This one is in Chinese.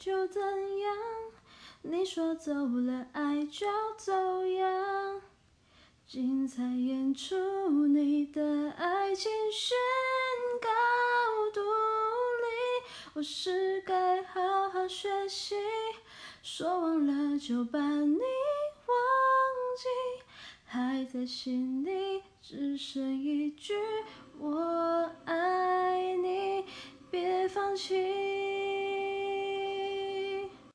就怎样，你说走了，爱就走样，精彩演出你的爱情宣告独立，我是该好好学习，说忘了就把你忘记，还在心里只剩一句我爱你，别放弃。